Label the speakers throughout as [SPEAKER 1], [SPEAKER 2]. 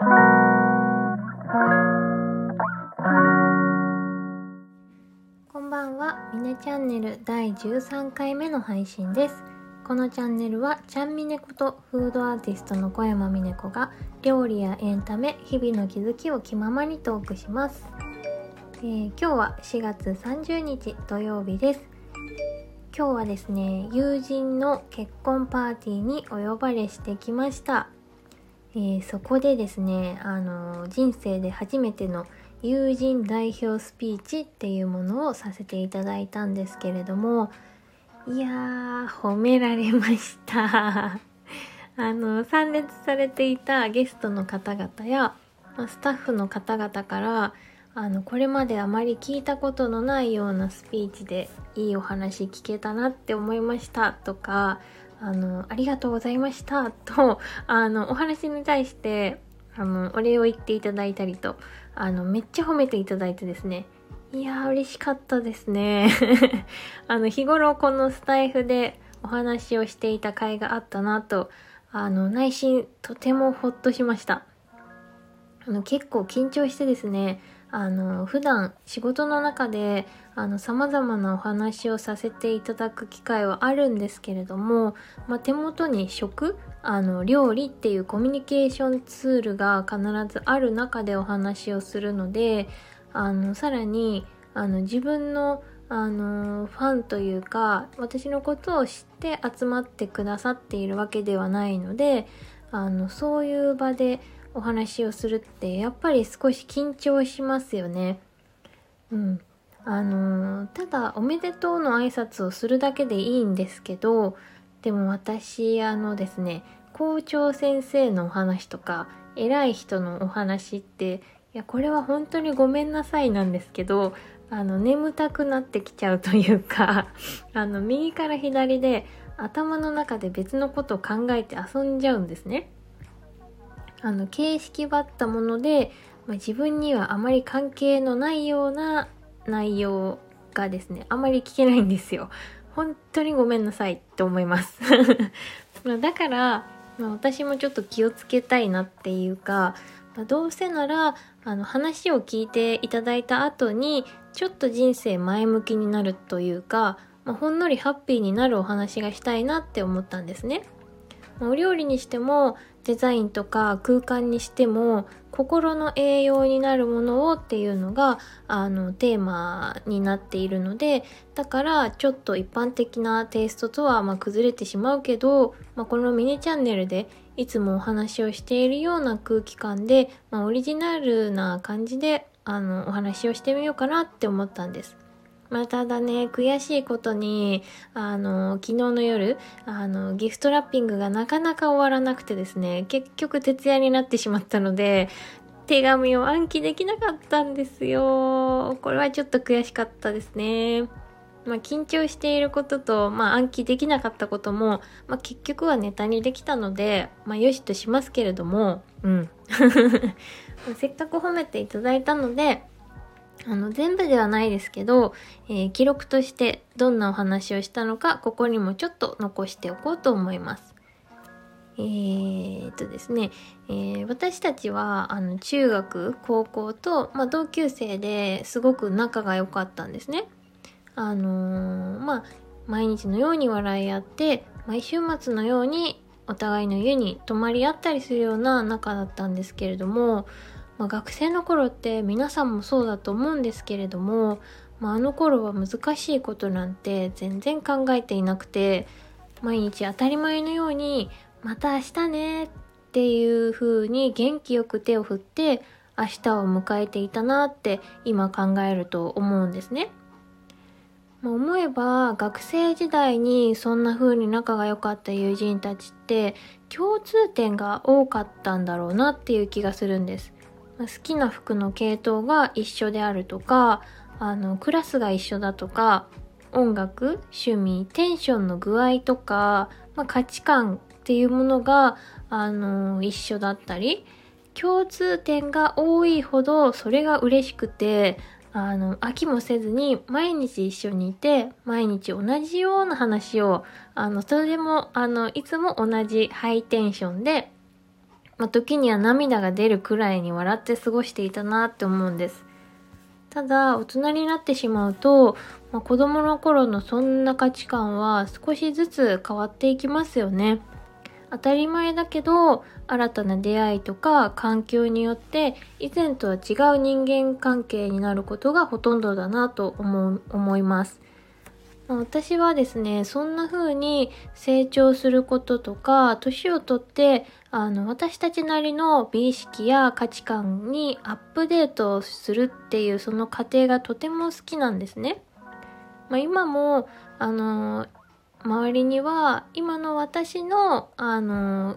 [SPEAKER 1] こんばんは、ミネチャンネル第13回目の配信です。このチャンネルは、ちゃんみねことフードアーティストの小山みね子が料理やエンタメ、日々の気づきを気ままにトークします。えー今日は4月30日土曜日です。今日はですね、友人の結婚パーティーにお呼ばれしてきました。えーそこでですね、あの人生で初めての友人代表スピーチっていうものをさせていただいたんですけれどもいやー褒められました。あの参列されていたゲストの方々やスタッフの方々からあのこれまであまり聞いたことのないようなスピーチでいいお話聞けたなって思いましたとかあのありがとうございました。とあのお話に対してあのお礼を言っていただいたりとあのめっちゃ褒めていただいてですね。いやー嬉しかったですね。あの日頃このスタイフでお話をしていた甲斐があったなとあの内心とてもほっとしました。あの結構緊張してですねあの普段仕事の中であの様々なお話をさせていただく機会はあるんですけれども、まあ、手元に食あの料理っていうコミュニケーションツールが必ずある中でお話をするのであのさらにあの自分のあのファンというか私のことを知って集まってくださっているわけではないのであのそういう場でお話をするってやっぱり少し緊張しますよね。うん、あのただおめでとうの挨拶をするだけでいいんですけどでも私あのですね校長先生のお話とか偉い人のお話っていやこれは本当にごめんなさいなんですけどあの眠たくなってきちゃうというか あの右から左で頭の中で別のことを考えて遊んじゃうんですね。あの形式ばったもので、まあ、自分にはあまり関係のないような内容がですねあまり聞けないんですよ。本当にごめんなさいって思います。だから、まあ、私もちょっと気をつけたいなっていうか、まあ、どうせならあの話を聞いていただいた後にちょっと人生前向きになるというか、まあ、ほんのりハッピーになるお話がしたいなって思ったんですね。お料理にしてもデザインとか空間にしても心の栄養になるものをっていうのがあのテーマになっているのでだからちょっと一般的なテイストとはま崩れてしまうけど、まあ、このミニチャンネルでいつもお話をしているような空気感で、まあ、オリジナルな感じであのお話をしてみようかなって思ったんです。まあ、ただね、悔しいことに、あの、昨日の夜、あの、ギフトラッピングがなかなか終わらなくてですね、結局徹夜になってしまったので、手紙を暗記できなかったんですよ。これはちょっと悔しかったですね。まあ、緊張していることと、まあ、暗記できなかったことも、まあ、結局はネタにできたので、まあ、よしとしますけれども、うん。せっかく褒めていただいたので、あの、全部ではないですけど、えー記録としてどんなお話をしたのか、ここにもちょっと残しておこうと思います。えーっとですね、えー私たちは、あの、中学、高校と、まあ、同級生ですごく仲が良かったんですね。あのーまあ、毎日のように笑い合って、毎週末のようにお互いの家に泊まり合ったりするような仲だったんですけれども、まあ、学生の頃って皆さんもそうだと思うんですけれども、まあ、あの頃は難しいことなんて全然考えていなくて毎日当たり前のように「また明日ね」っていう風に元気よく手を振って明日を迎えていたなって今考えると思うんですね。まあ思えば学生時代にそんな風に仲が良かった友人たちって共通点が多かったんだろうなっていう気がするんです。好きな服の系統が一緒であるとか、あの、クラスが一緒だとか、音楽、趣味、テンションの具合とか、まあ、価値観っていうものが、あの、一緒だったり、共通点が多いほどそれが嬉しくて、あの、飽きもせずに毎日一緒にいて、毎日同じような話を、あの、それでも、あの、いつも同じハイテンションでまあ、時には涙が出るくらいに笑って過ごしていたなって思うんです。ただ、大人になってしまうと、まあ、子供の頃のそんな価値観は少しずつ変わっていきますよね。当たり前だけど、新たな出会いとか環境によって以前とは違う人間関係になることがほとんどだなと思う思います。私はですね、そんな風に成長することとか、年をとって、あの、私たちなりの美意識や価値観にアップデートするっていうその過程がとても好きなんですね。まあ、今も、あの、周りには今の私の、あの、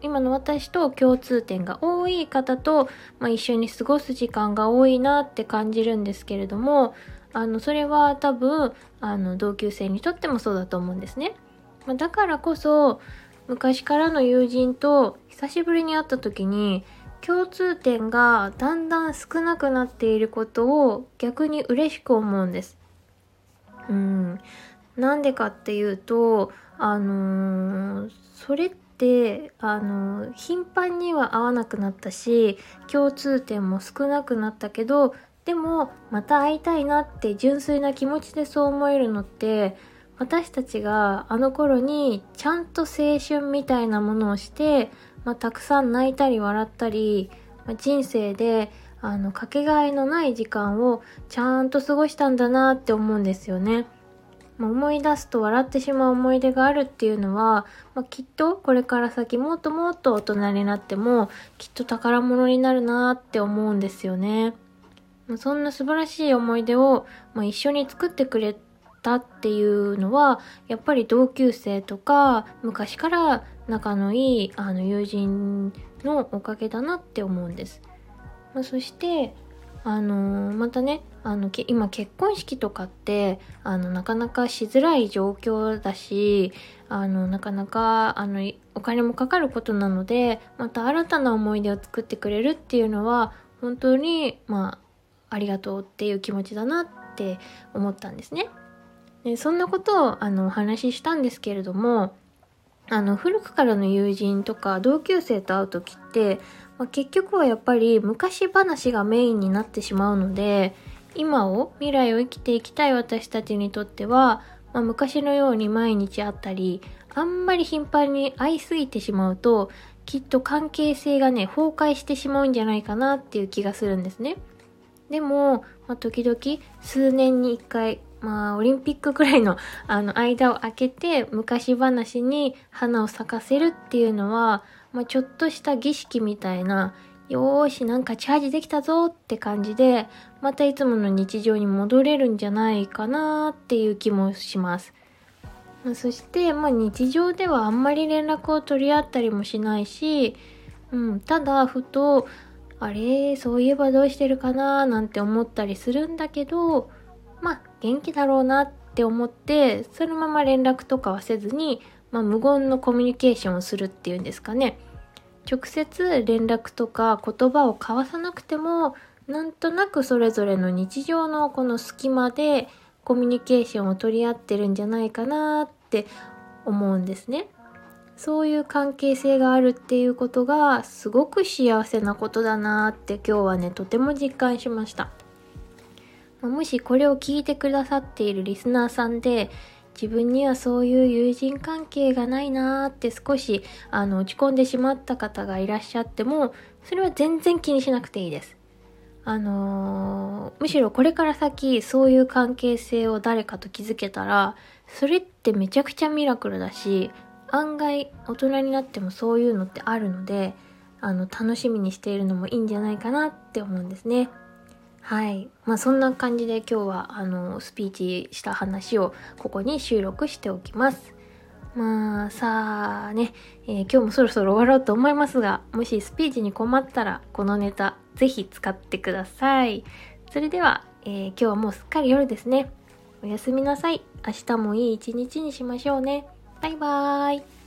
[SPEAKER 1] 今の私と共通点が多い方と、まあ、一緒に過ごす時間が多いなって感じるんですけれども、あの、それは多分、あの、同級生にとってもそうだと思うんですね。ま、だからこそ、昔からの友人と久しぶりに会った時に、共通点がだんだん少なくなっていることを逆に嬉しく思うんです。うん。なんでかっていうと、あのー、それって、あの、頻繁には会わなくなったし、共通点も少なくなったけど、でも、また会いたいなって純粋な気持ちでそう思えるのって、私たちがあの頃にちゃんと青春みたいなものをして、まあ、たくさん泣いたり笑ったり、まあ、人生であのかけがえのない時間をちゃんと過ごしたんだなって思うんですよね。まあ、思い出すと笑ってしまう思い出があるっていうのは、ま、きっとこれから先もっともっと大人になってもきっと宝物になるなって思うんですよね。そんな素晴らしい思い出を、まあ、一緒に作ってくれたっていうのはやっぱり同級生とか昔から仲のいいあの友人のおかげだなって思うんです。まあ、そしてあのー、またねあの今結婚式とかってあのなかなかしづらい状況だしあのなかなかあのお金もかかることなのでまた新たな思い出を作ってくれるっていうのは本当にまあありがとうっていう気持ちだなって思ったんですね。でそんなことをあのお話ししたんですけれどもあの古くからの友人とか同級生と会う時って、まあ、結局はやっぱり昔話がメインになってしまうので今を未来を生きていきたい私たちにとっては、まあ、昔のように毎日会ったりあんまり頻繁に会いすぎてしまうときっと関係性がね崩壊してしまうんじゃないかなっていう気がするんですねでも、まあ、時々数年に一回まあ、オリンピックくらいの、あの、間を空けて、昔話に花を咲かせるっていうのは、まあ、ちょっとした儀式みたいな、よーし、なんかチャージできたぞって感じで、またいつもの日常に戻れるんじゃないかなっていう気もします。そして、まあ、日常ではあんまり連絡を取り合ったりもしないし、うん、ただ、ふと、あれ、そういえばどうしてるかななんて思ったりするんだけど、まあ、元気だろうなって思って、そのまま連絡とかはせずに、まあ、無言のコミュニケーションをするっていうんですかね。直接連絡とか言葉を交わさなくても、なんとなくそれぞれの日常のこの隙間でコミュニケーションを取り合ってるんじゃないかなって思うんですね。そういう関係性があるっていうことがすごく幸せなことだなって今日はね、とても実感しました。もしこれを聞いてくださっているリスナーさんで、自分にはそういう友人関係がないなーって少しあの落ち込んでしまった方がいらっしゃっても、それは全然気にしなくていいです。あのー、むしろこれから先そういう関係性を誰かと築けたら、それってめちゃくちゃミラクルだし、案外大人になってもそういうのってあるので、あの、楽しみにしているのもいいんじゃないかなって思うんですね。はい。まあそんな感じで今日はあのスピーチした話をここに収録しておきます。まあさあね、えー、今日もそろそろ終わろうと思いますが、もしスピーチに困ったらこのネタぜひ使ってください。それでは、えー、今日はもうすっかり夜ですね。おやすみなさい。明日もいい一日にしましょうね。バイバーイ。